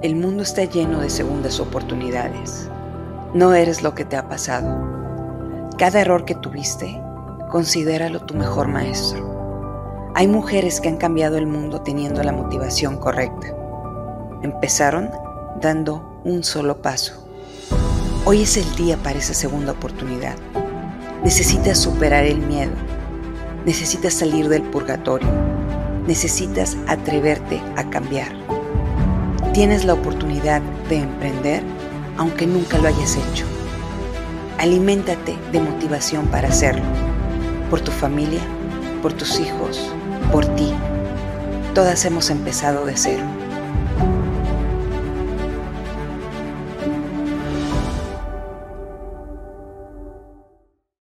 El mundo está lleno de segundas oportunidades. No eres lo que te ha pasado. Cada error que tuviste, considéralo tu mejor maestro. Hay mujeres que han cambiado el mundo teniendo la motivación correcta. Empezaron dando un solo paso. Hoy es el día para esa segunda oportunidad. Necesitas superar el miedo. Necesitas salir del purgatorio. Necesitas atreverte a cambiar. Tienes la oportunidad de emprender aunque nunca lo hayas hecho. Aliméntate de motivación para hacerlo. Por tu familia, por tus hijos, por ti. Todas hemos empezado de cero.